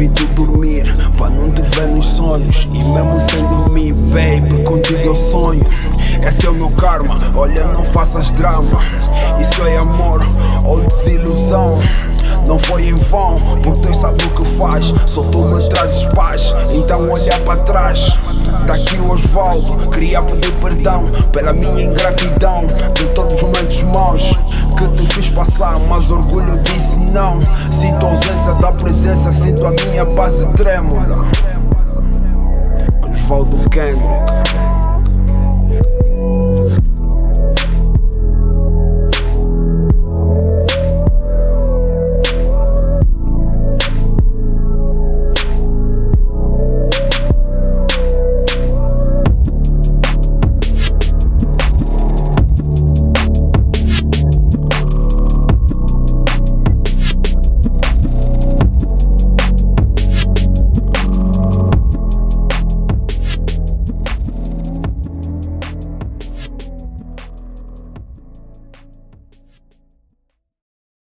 duvido dormir, pra não te ver nos sonhos. E mesmo sem dormir, baby, contigo eu sonho. Esse é o meu karma, olha, não faças drama. Isso é amor ou desilusão. Não foi em vão, porque Deus sabe o que faz. Só tu me trazes paz, então olha para trás. Daqui o Osvaldo, queria pedir perdão pela minha ingratidão de todos os momentos maus que te fiz passar. Mas orgulho disso não. Sinto a ausência da presença, sinto a minha base trêmula. Osvaldo Kendrick